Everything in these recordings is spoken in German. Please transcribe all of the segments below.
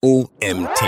OMT.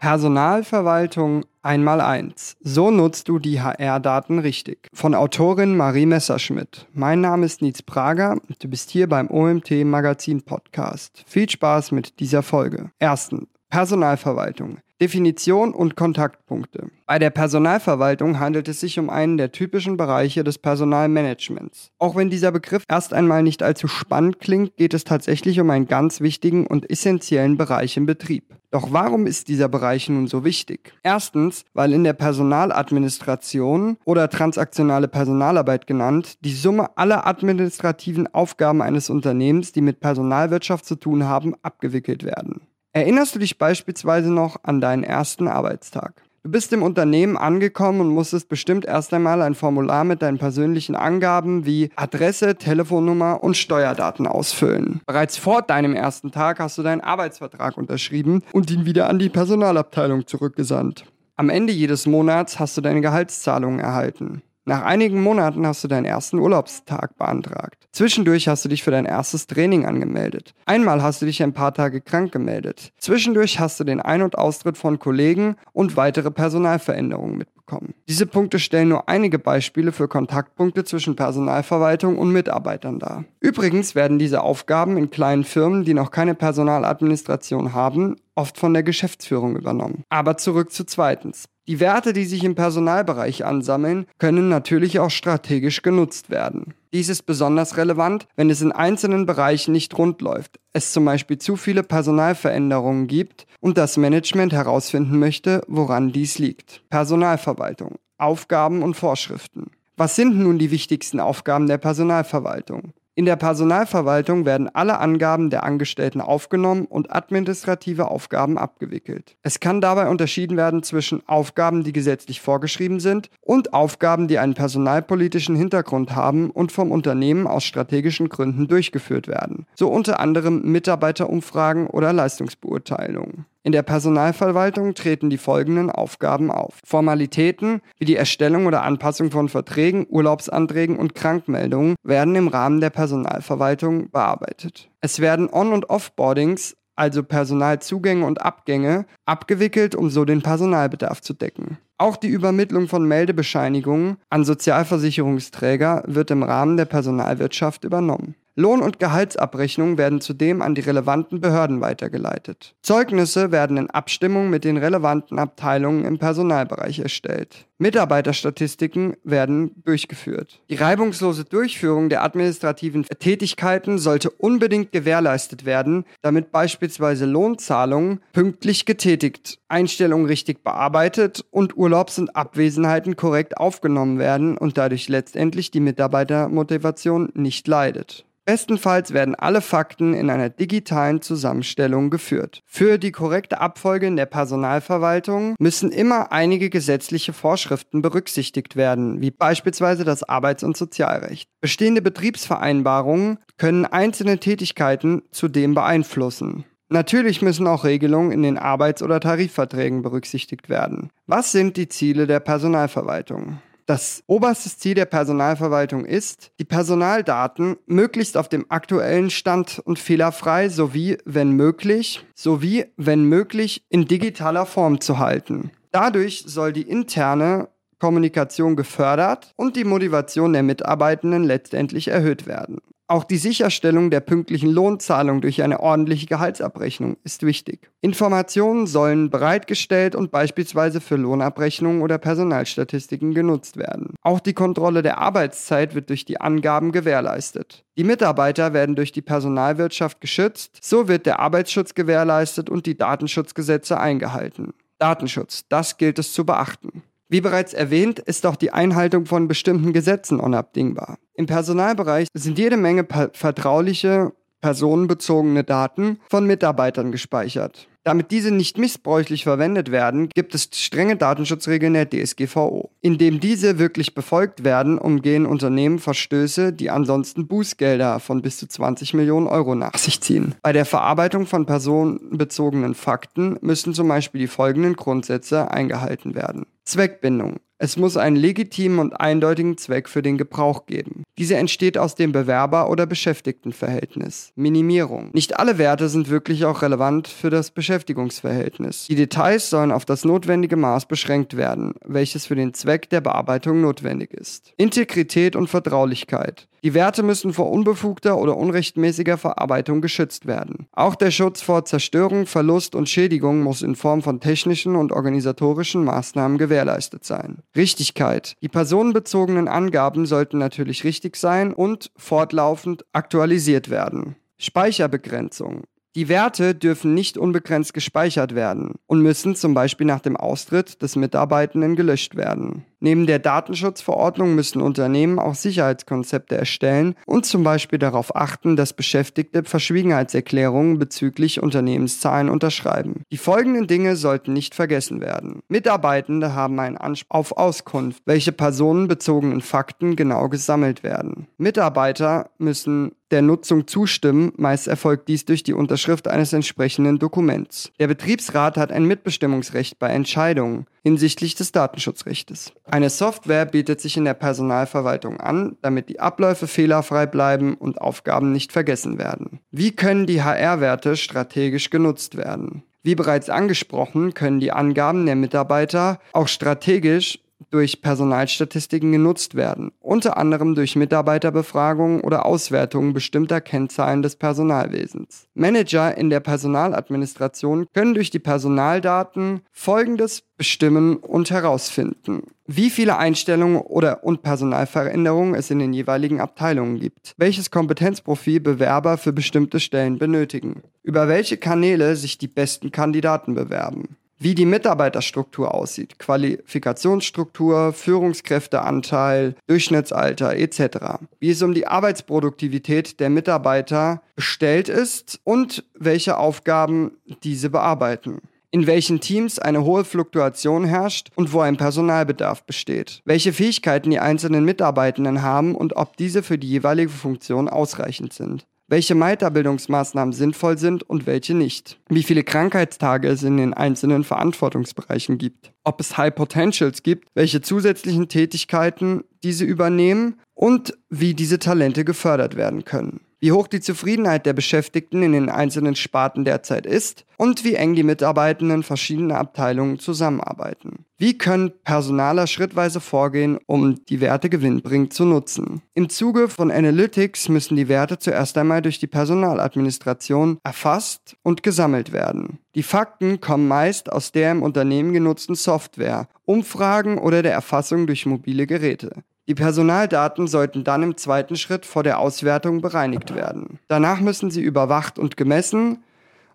Personalverwaltung einmal eins. So nutzt du die HR-Daten richtig. Von Autorin Marie Messerschmidt. Mein Name ist Nietz Prager du bist hier beim OMT Magazin Podcast. Viel Spaß mit dieser Folge. Erstens. Personalverwaltung. Definition und Kontaktpunkte. Bei der Personalverwaltung handelt es sich um einen der typischen Bereiche des Personalmanagements. Auch wenn dieser Begriff erst einmal nicht allzu spannend klingt, geht es tatsächlich um einen ganz wichtigen und essentiellen Bereich im Betrieb. Doch warum ist dieser Bereich nun so wichtig? Erstens, weil in der Personaladministration oder transaktionale Personalarbeit genannt die Summe aller administrativen Aufgaben eines Unternehmens, die mit Personalwirtschaft zu tun haben, abgewickelt werden. Erinnerst du dich beispielsweise noch an deinen ersten Arbeitstag? Du bist im Unternehmen angekommen und musstest bestimmt erst einmal ein Formular mit deinen persönlichen Angaben wie Adresse, Telefonnummer und Steuerdaten ausfüllen. Bereits vor deinem ersten Tag hast du deinen Arbeitsvertrag unterschrieben und ihn wieder an die Personalabteilung zurückgesandt. Am Ende jedes Monats hast du deine Gehaltszahlungen erhalten. Nach einigen Monaten hast du deinen ersten Urlaubstag beantragt. Zwischendurch hast du dich für dein erstes Training angemeldet. Einmal hast du dich ein paar Tage krank gemeldet. Zwischendurch hast du den Ein- und Austritt von Kollegen und weitere Personalveränderungen mitbekommen. Diese Punkte stellen nur einige Beispiele für Kontaktpunkte zwischen Personalverwaltung und Mitarbeitern dar. Übrigens werden diese Aufgaben in kleinen Firmen, die noch keine Personaladministration haben, oft von der Geschäftsführung übernommen. Aber zurück zu zweitens. Die Werte, die sich im Personalbereich ansammeln, können natürlich auch strategisch genutzt werden. Dies ist besonders relevant, wenn es in einzelnen Bereichen nicht rund läuft, es zum Beispiel zu viele Personalveränderungen gibt und das Management herausfinden möchte, woran dies liegt. Personalverwaltung, Aufgaben und Vorschriften. Was sind nun die wichtigsten Aufgaben der Personalverwaltung? In der Personalverwaltung werden alle Angaben der Angestellten aufgenommen und administrative Aufgaben abgewickelt. Es kann dabei unterschieden werden zwischen Aufgaben, die gesetzlich vorgeschrieben sind, und Aufgaben, die einen personalpolitischen Hintergrund haben und vom Unternehmen aus strategischen Gründen durchgeführt werden, so unter anderem Mitarbeiterumfragen oder Leistungsbeurteilungen. In der Personalverwaltung treten die folgenden Aufgaben auf. Formalitäten wie die Erstellung oder Anpassung von Verträgen, Urlaubsanträgen und Krankmeldungen werden im Rahmen der Personalverwaltung bearbeitet. Es werden On- und Offboardings, also Personalzugänge und Abgänge, abgewickelt, um so den Personalbedarf zu decken. Auch die Übermittlung von Meldebescheinigungen an Sozialversicherungsträger wird im Rahmen der Personalwirtschaft übernommen. Lohn- und Gehaltsabrechnungen werden zudem an die relevanten Behörden weitergeleitet. Zeugnisse werden in Abstimmung mit den relevanten Abteilungen im Personalbereich erstellt. Mitarbeiterstatistiken werden durchgeführt. Die reibungslose Durchführung der administrativen Tätigkeiten sollte unbedingt gewährleistet werden, damit beispielsweise Lohnzahlungen pünktlich getätigt, Einstellungen richtig bearbeitet und Urlaubs- und Abwesenheiten korrekt aufgenommen werden und dadurch letztendlich die Mitarbeitermotivation nicht leidet. Bestenfalls werden alle Fakten in einer digitalen Zusammenstellung geführt. Für die korrekte Abfolge in der Personalverwaltung müssen immer einige gesetzliche Vorschriften berücksichtigt werden, wie beispielsweise das Arbeits- und Sozialrecht. Bestehende Betriebsvereinbarungen können einzelne Tätigkeiten zudem beeinflussen. Natürlich müssen auch Regelungen in den Arbeits- oder Tarifverträgen berücksichtigt werden. Was sind die Ziele der Personalverwaltung? Das oberste Ziel der Personalverwaltung ist, die Personaldaten möglichst auf dem aktuellen Stand und fehlerfrei sowie, wenn möglich, sowie, wenn möglich, in digitaler Form zu halten. Dadurch soll die interne Kommunikation gefördert und die Motivation der Mitarbeitenden letztendlich erhöht werden. Auch die Sicherstellung der pünktlichen Lohnzahlung durch eine ordentliche Gehaltsabrechnung ist wichtig. Informationen sollen bereitgestellt und beispielsweise für Lohnabrechnungen oder Personalstatistiken genutzt werden. Auch die Kontrolle der Arbeitszeit wird durch die Angaben gewährleistet. Die Mitarbeiter werden durch die Personalwirtschaft geschützt, so wird der Arbeitsschutz gewährleistet und die Datenschutzgesetze eingehalten. Datenschutz, das gilt es zu beachten. Wie bereits erwähnt, ist auch die Einhaltung von bestimmten Gesetzen unabdingbar. Im Personalbereich sind jede Menge vertrauliche, personenbezogene Daten von Mitarbeitern gespeichert. Damit diese nicht missbräuchlich verwendet werden, gibt es strenge Datenschutzregeln der DSGVO. Indem diese wirklich befolgt werden, umgehen Unternehmen Verstöße, die ansonsten Bußgelder von bis zu 20 Millionen Euro nach sich ziehen. Bei der Verarbeitung von personenbezogenen Fakten müssen zum Beispiel die folgenden Grundsätze eingehalten werden. Zweckbindung. Es muss einen legitimen und eindeutigen Zweck für den Gebrauch geben. Diese entsteht aus dem Bewerber- oder Beschäftigtenverhältnis. Minimierung. Nicht alle Werte sind wirklich auch relevant für das Beschäftigungsverhältnis. Die Details sollen auf das notwendige Maß beschränkt werden, welches für den Zweck der Bearbeitung notwendig ist. Integrität und Vertraulichkeit. Die Werte müssen vor unbefugter oder unrechtmäßiger Verarbeitung geschützt werden. Auch der Schutz vor Zerstörung, Verlust und Schädigung muss in Form von technischen und organisatorischen Maßnahmen gewährleistet sein. Richtigkeit. Die personenbezogenen Angaben sollten natürlich richtig sein und fortlaufend aktualisiert werden. Speicherbegrenzung. Die Werte dürfen nicht unbegrenzt gespeichert werden und müssen zum Beispiel nach dem Austritt des Mitarbeitenden gelöscht werden. Neben der Datenschutzverordnung müssen Unternehmen auch Sicherheitskonzepte erstellen und zum Beispiel darauf achten, dass Beschäftigte Verschwiegenheitserklärungen bezüglich Unternehmenszahlen unterschreiben. Die folgenden Dinge sollten nicht vergessen werden. Mitarbeitende haben einen Anspruch auf Auskunft, welche personenbezogenen Fakten genau gesammelt werden. Mitarbeiter müssen der Nutzung zustimmen, meist erfolgt dies durch die Unterschrift eines entsprechenden Dokuments. Der Betriebsrat hat ein Mitbestimmungsrecht bei Entscheidungen hinsichtlich des Datenschutzrechtes. Eine Software bietet sich in der Personalverwaltung an, damit die Abläufe fehlerfrei bleiben und Aufgaben nicht vergessen werden. Wie können die HR-Werte strategisch genutzt werden? Wie bereits angesprochen, können die Angaben der Mitarbeiter auch strategisch durch Personalstatistiken genutzt werden, unter anderem durch Mitarbeiterbefragungen oder Auswertungen bestimmter Kennzahlen des Personalwesens. Manager in der Personaladministration können durch die Personaldaten Folgendes bestimmen und herausfinden. Wie viele Einstellungen oder und Personalveränderungen es in den jeweiligen Abteilungen gibt, welches Kompetenzprofil Bewerber für bestimmte Stellen benötigen, über welche Kanäle sich die besten Kandidaten bewerben, wie die Mitarbeiterstruktur aussieht, Qualifikationsstruktur, Führungskräfteanteil, Durchschnittsalter etc., wie es um die Arbeitsproduktivität der Mitarbeiter bestellt ist und welche Aufgaben diese bearbeiten. In welchen Teams eine hohe Fluktuation herrscht und wo ein Personalbedarf besteht, welche Fähigkeiten die einzelnen Mitarbeitenden haben und ob diese für die jeweilige Funktion ausreichend sind welche Weiterbildungsmaßnahmen sinnvoll sind und welche nicht, wie viele Krankheitstage es in den einzelnen Verantwortungsbereichen gibt, ob es High Potentials gibt, welche zusätzlichen Tätigkeiten diese übernehmen und wie diese Talente gefördert werden können wie hoch die Zufriedenheit der Beschäftigten in den einzelnen Sparten derzeit ist und wie eng die Mitarbeitenden verschiedener Abteilungen zusammenarbeiten. Wie können Personaler schrittweise vorgehen, um die Werte gewinnbringend zu nutzen? Im Zuge von Analytics müssen die Werte zuerst einmal durch die Personaladministration erfasst und gesammelt werden. Die Fakten kommen meist aus der im Unternehmen genutzten Software, Umfragen oder der Erfassung durch mobile Geräte. Die Personaldaten sollten dann im zweiten Schritt vor der Auswertung bereinigt werden. Danach müssen sie überwacht und gemessen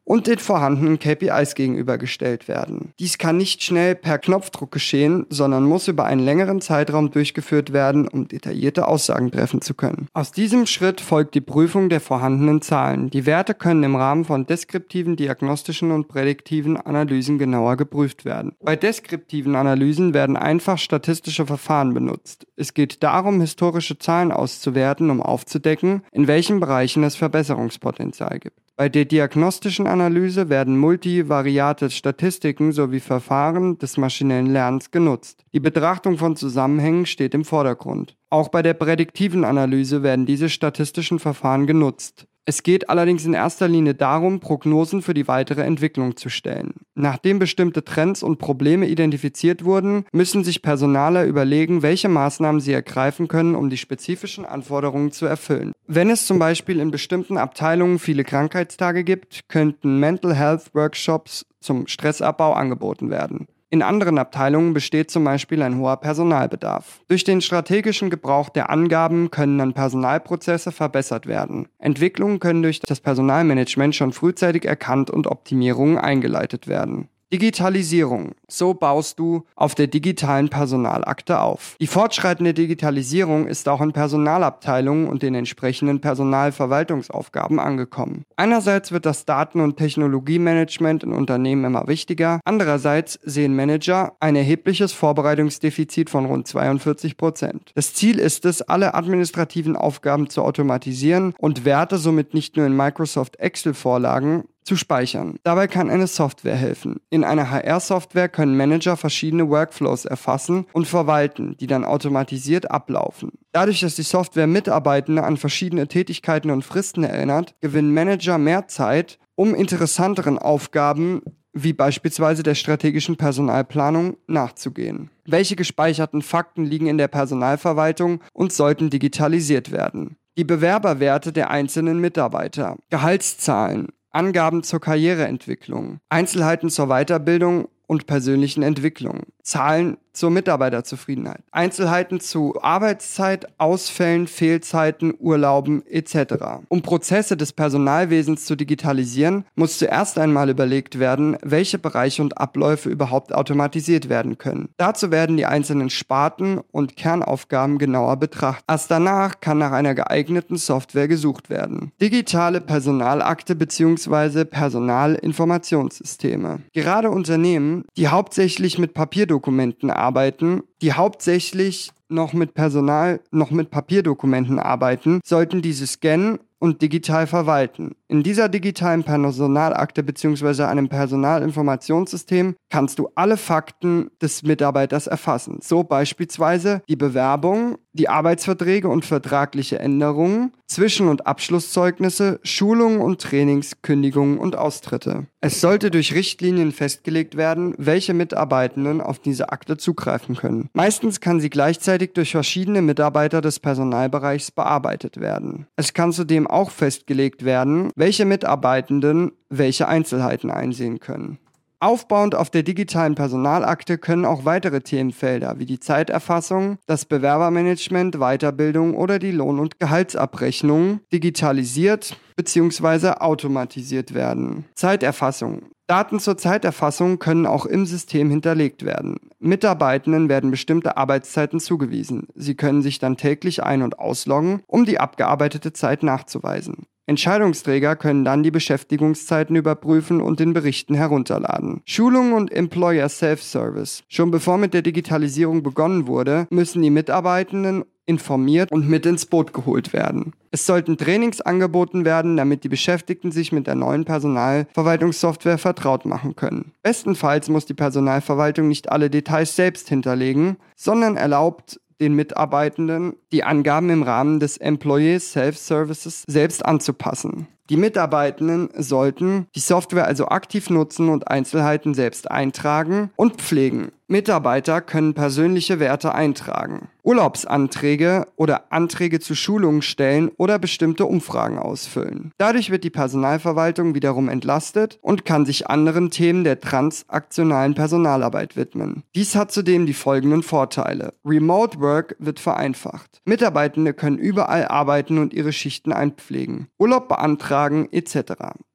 und den vorhandenen KPIs gegenübergestellt werden. Dies kann nicht schnell per Knopfdruck geschehen, sondern muss über einen längeren Zeitraum durchgeführt werden, um detaillierte Aussagen treffen zu können. Aus diesem Schritt folgt die Prüfung der vorhandenen Zahlen. Die Werte können im Rahmen von deskriptiven, diagnostischen und prädiktiven Analysen genauer geprüft werden. Bei deskriptiven Analysen werden einfach statistische Verfahren benutzt. Es geht darum, historische Zahlen auszuwerten, um aufzudecken, in welchen Bereichen es Verbesserungspotenzial gibt. Bei der diagnostischen Analyse werden multivariate Statistiken sowie Verfahren des maschinellen Lernens genutzt. Die Betrachtung von Zusammenhängen steht im Vordergrund. Auch bei der prädiktiven Analyse werden diese statistischen Verfahren genutzt. Es geht allerdings in erster Linie darum, Prognosen für die weitere Entwicklung zu stellen. Nachdem bestimmte Trends und Probleme identifiziert wurden, müssen sich Personaler überlegen, welche Maßnahmen sie ergreifen können, um die spezifischen Anforderungen zu erfüllen. Wenn es zum Beispiel in bestimmten Abteilungen viele Krankheitstage gibt, könnten Mental Health Workshops zum Stressabbau angeboten werden. In anderen Abteilungen besteht zum Beispiel ein hoher Personalbedarf. Durch den strategischen Gebrauch der Angaben können dann Personalprozesse verbessert werden. Entwicklungen können durch das Personalmanagement schon frühzeitig erkannt und Optimierungen eingeleitet werden. Digitalisierung. So baust du auf der digitalen Personalakte auf. Die fortschreitende Digitalisierung ist auch in Personalabteilungen und den entsprechenden Personalverwaltungsaufgaben angekommen. Einerseits wird das Daten- und Technologiemanagement in Unternehmen immer wichtiger, andererseits sehen Manager ein erhebliches Vorbereitungsdefizit von rund 42 Prozent. Das Ziel ist es, alle administrativen Aufgaben zu automatisieren und Werte somit nicht nur in Microsoft Excel-Vorlagen, zu speichern. Dabei kann eine Software helfen. In einer HR-Software können Manager verschiedene Workflows erfassen und verwalten, die dann automatisiert ablaufen. Dadurch, dass die Software Mitarbeitende an verschiedene Tätigkeiten und Fristen erinnert, gewinnen Manager mehr Zeit, um interessanteren Aufgaben wie beispielsweise der strategischen Personalplanung nachzugehen. Welche gespeicherten Fakten liegen in der Personalverwaltung und sollten digitalisiert werden? Die Bewerberwerte der einzelnen Mitarbeiter, Gehaltszahlen, Angaben zur Karriereentwicklung, Einzelheiten zur Weiterbildung und persönlichen Entwicklung, Zahlen zur Mitarbeiterzufriedenheit, Einzelheiten zu Arbeitszeit, Ausfällen, Fehlzeiten, Urlauben etc. Um Prozesse des Personalwesens zu digitalisieren, muss zuerst einmal überlegt werden, welche Bereiche und Abläufe überhaupt automatisiert werden können. Dazu werden die einzelnen Sparten und Kernaufgaben genauer betrachtet. Erst danach kann nach einer geeigneten Software gesucht werden. Digitale Personalakte bzw. Personalinformationssysteme. Gerade Unternehmen, die hauptsächlich mit Papierdokumenten arbeiten, die hauptsächlich noch mit Personal, noch mit Papierdokumenten arbeiten, sollten diese scannen und digital verwalten. In dieser digitalen Personalakte bzw. einem Personalinformationssystem kannst du alle Fakten des Mitarbeiters erfassen. So beispielsweise die Bewerbung, die Arbeitsverträge und vertragliche Änderungen, Zwischen- und Abschlusszeugnisse, Schulungen und Trainings, Kündigungen und Austritte. Es sollte durch Richtlinien festgelegt werden, welche Mitarbeitenden auf diese Akte zugreifen können. Meistens kann sie gleichzeitig durch verschiedene Mitarbeiter des Personalbereichs bearbeitet werden. Es kann zudem auch festgelegt werden, welche Mitarbeitenden welche Einzelheiten einsehen können. Aufbauend auf der digitalen Personalakte können auch weitere Themenfelder wie die Zeiterfassung, das Bewerbermanagement, Weiterbildung oder die Lohn- und Gehaltsabrechnung digitalisiert bzw. automatisiert werden. Zeiterfassung. Daten zur Zeiterfassung können auch im System hinterlegt werden. Mitarbeitenden werden bestimmte Arbeitszeiten zugewiesen. Sie können sich dann täglich ein- und ausloggen, um die abgearbeitete Zeit nachzuweisen. Entscheidungsträger können dann die Beschäftigungszeiten überprüfen und den Berichten herunterladen. Schulung und Employer Self-Service. Schon bevor mit der Digitalisierung begonnen wurde, müssen die Mitarbeitenden informiert und mit ins Boot geholt werden. Es sollten Trainings angeboten werden, damit die Beschäftigten sich mit der neuen Personalverwaltungssoftware vertraut machen können. Bestenfalls muss die Personalverwaltung nicht alle Details selbst hinterlegen, sondern erlaubt den Mitarbeitenden, die Angaben im Rahmen des Employee Self-Services selbst anzupassen. Die Mitarbeitenden sollten die Software also aktiv nutzen und Einzelheiten selbst eintragen und pflegen. Mitarbeiter können persönliche Werte eintragen, Urlaubsanträge oder Anträge zu Schulungen stellen oder bestimmte Umfragen ausfüllen. Dadurch wird die Personalverwaltung wiederum entlastet und kann sich anderen Themen der transaktionalen Personalarbeit widmen. Dies hat zudem die folgenden Vorteile. Remote Work wird vereinfacht. Mitarbeitende können überall arbeiten und ihre Schichten einpflegen, Urlaub beantragen etc.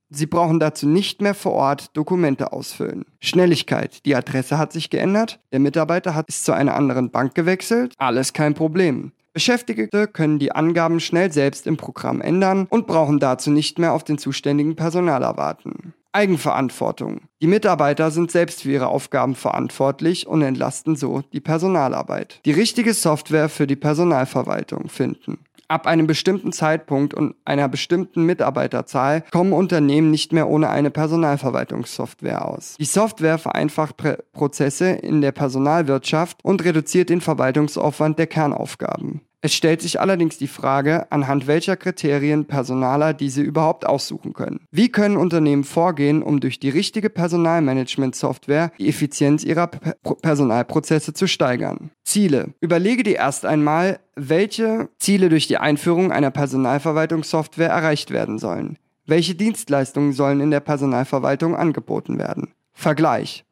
Sie brauchen dazu nicht mehr vor Ort Dokumente ausfüllen. Schnelligkeit. Die Adresse hat sich geändert. Der Mitarbeiter hat es zu einer anderen Bank gewechselt. Alles kein Problem. Beschäftigte können die Angaben schnell selbst im Programm ändern und brauchen dazu nicht mehr auf den zuständigen Personaler warten. Eigenverantwortung. Die Mitarbeiter sind selbst für ihre Aufgaben verantwortlich und entlasten so die Personalarbeit. Die richtige Software für die Personalverwaltung finden. Ab einem bestimmten Zeitpunkt und einer bestimmten Mitarbeiterzahl kommen Unternehmen nicht mehr ohne eine Personalverwaltungssoftware aus. Die Software vereinfacht Prä Prozesse in der Personalwirtschaft und reduziert den Verwaltungsaufwand der Kernaufgaben. Es stellt sich allerdings die Frage, anhand welcher Kriterien Personaler diese überhaupt aussuchen können. Wie können Unternehmen vorgehen, um durch die richtige Personalmanagement-Software die Effizienz ihrer P Personalprozesse zu steigern? Ziele. Überlege dir erst einmal, welche Ziele durch die Einführung einer Personalverwaltungssoftware erreicht werden sollen. Welche Dienstleistungen sollen in der Personalverwaltung angeboten werden? Vergleich.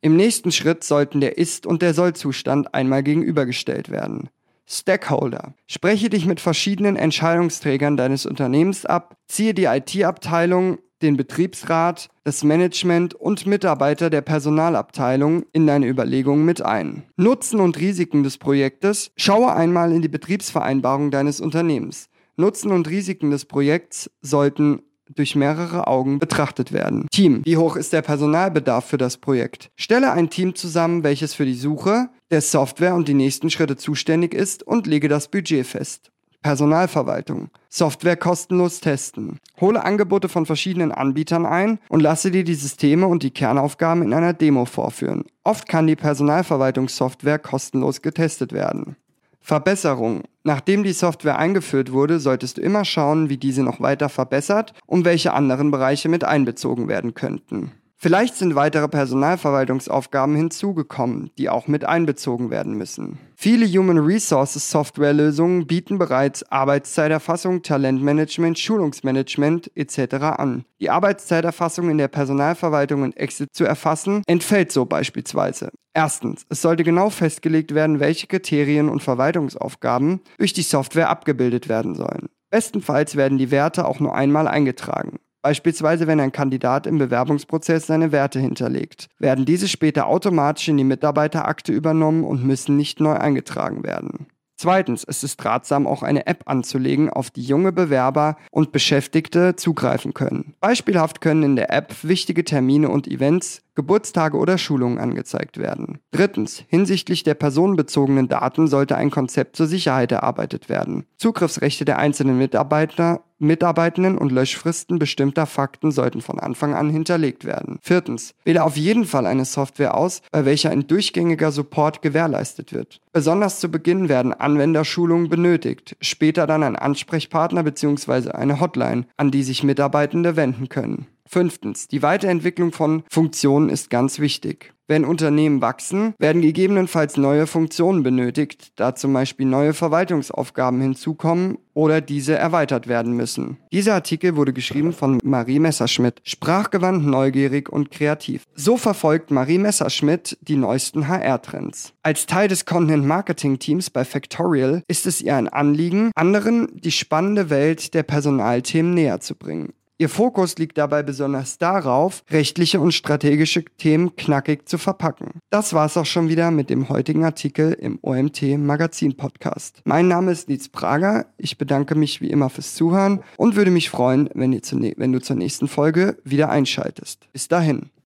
Im nächsten Schritt sollten der Ist- und der Soll-Zustand einmal gegenübergestellt werden. Stakeholder. Spreche dich mit verschiedenen Entscheidungsträgern deines Unternehmens ab, ziehe die IT-Abteilung, den Betriebsrat, das Management und Mitarbeiter der Personalabteilung in deine Überlegungen mit ein. Nutzen und Risiken des Projektes. Schaue einmal in die Betriebsvereinbarung deines Unternehmens. Nutzen und Risiken des Projekts sollten durch mehrere Augen betrachtet werden. Team. Wie hoch ist der Personalbedarf für das Projekt? Stelle ein Team zusammen, welches für die Suche der Software und die nächsten Schritte zuständig ist und lege das Budget fest. Personalverwaltung. Software kostenlos testen. Hole Angebote von verschiedenen Anbietern ein und lasse dir die Systeme und die Kernaufgaben in einer Demo vorführen. Oft kann die Personalverwaltungssoftware kostenlos getestet werden. Verbesserung. Nachdem die Software eingeführt wurde, solltest du immer schauen, wie diese noch weiter verbessert und welche anderen Bereiche mit einbezogen werden könnten. Vielleicht sind weitere Personalverwaltungsaufgaben hinzugekommen, die auch mit einbezogen werden müssen. Viele Human Resources Softwarelösungen bieten bereits Arbeitszeiterfassung, Talentmanagement, Schulungsmanagement etc. an. Die Arbeitszeiterfassung in der Personalverwaltung in Exit zu erfassen, entfällt so beispielsweise. Erstens, es sollte genau festgelegt werden, welche Kriterien und Verwaltungsaufgaben durch die Software abgebildet werden sollen. Bestenfalls werden die Werte auch nur einmal eingetragen. Beispielsweise, wenn ein Kandidat im Bewerbungsprozess seine Werte hinterlegt, werden diese später automatisch in die Mitarbeiterakte übernommen und müssen nicht neu eingetragen werden. Zweitens, es ist ratsam, auch eine App anzulegen, auf die junge Bewerber und Beschäftigte zugreifen können. Beispielhaft können in der App wichtige Termine und Events, Geburtstage oder Schulungen angezeigt werden. Drittens, hinsichtlich der personenbezogenen Daten sollte ein Konzept zur Sicherheit erarbeitet werden. Zugriffsrechte der einzelnen Mitarbeiter Mitarbeitenden und Löschfristen bestimmter Fakten sollten von Anfang an hinterlegt werden. Viertens, wähle auf jeden Fall eine Software aus, bei welcher ein durchgängiger Support gewährleistet wird. Besonders zu Beginn werden Anwenderschulungen benötigt, später dann ein Ansprechpartner bzw. eine Hotline, an die sich Mitarbeitende wenden können. Fünftens, die Weiterentwicklung von Funktionen ist ganz wichtig. Wenn Unternehmen wachsen, werden gegebenenfalls neue Funktionen benötigt, da zum Beispiel neue Verwaltungsaufgaben hinzukommen oder diese erweitert werden müssen. Dieser Artikel wurde geschrieben von Marie Messerschmidt, sprachgewandt, neugierig und kreativ. So verfolgt Marie Messerschmidt die neuesten HR-Trends. Als Teil des Content-Marketing-Teams bei Factorial ist es ihr ein Anliegen, anderen die spannende Welt der Personalthemen näher zu bringen. Ihr Fokus liegt dabei besonders darauf, rechtliche und strategische Themen knackig zu verpacken. Das war's auch schon wieder mit dem heutigen Artikel im OMT Magazin Podcast. Mein Name ist Nietz Prager. Ich bedanke mich wie immer fürs Zuhören und würde mich freuen, wenn, wenn du zur nächsten Folge wieder einschaltest. Bis dahin.